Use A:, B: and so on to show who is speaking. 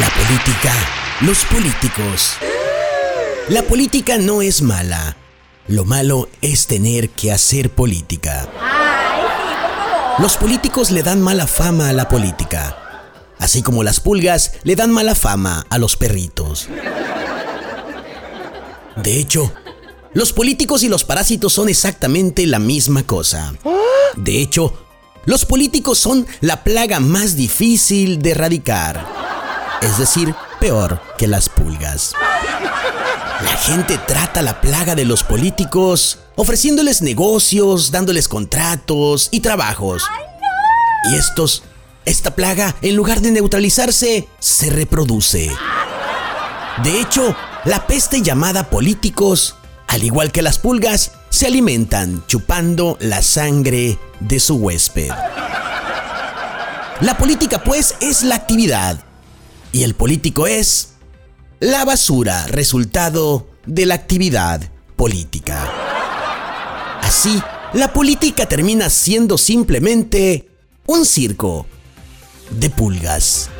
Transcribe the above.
A: La política, los políticos. La política no es mala. Lo malo es tener que hacer política. Los políticos le dan mala fama a la política, así como las pulgas le dan mala fama a los perritos. De hecho, los políticos y los parásitos son exactamente la misma cosa. De hecho, los políticos son la plaga más difícil de erradicar. Es decir, peor que las pulgas. La gente trata la plaga de los políticos ofreciéndoles negocios, dándoles contratos y trabajos. Y estos, esta plaga, en lugar de neutralizarse, se reproduce. De hecho, la peste llamada políticos, al igual que las pulgas, se alimentan chupando la sangre de su huésped. La política, pues, es la actividad. Y el político es la basura resultado de la actividad política. Así, la política termina siendo simplemente un circo de pulgas.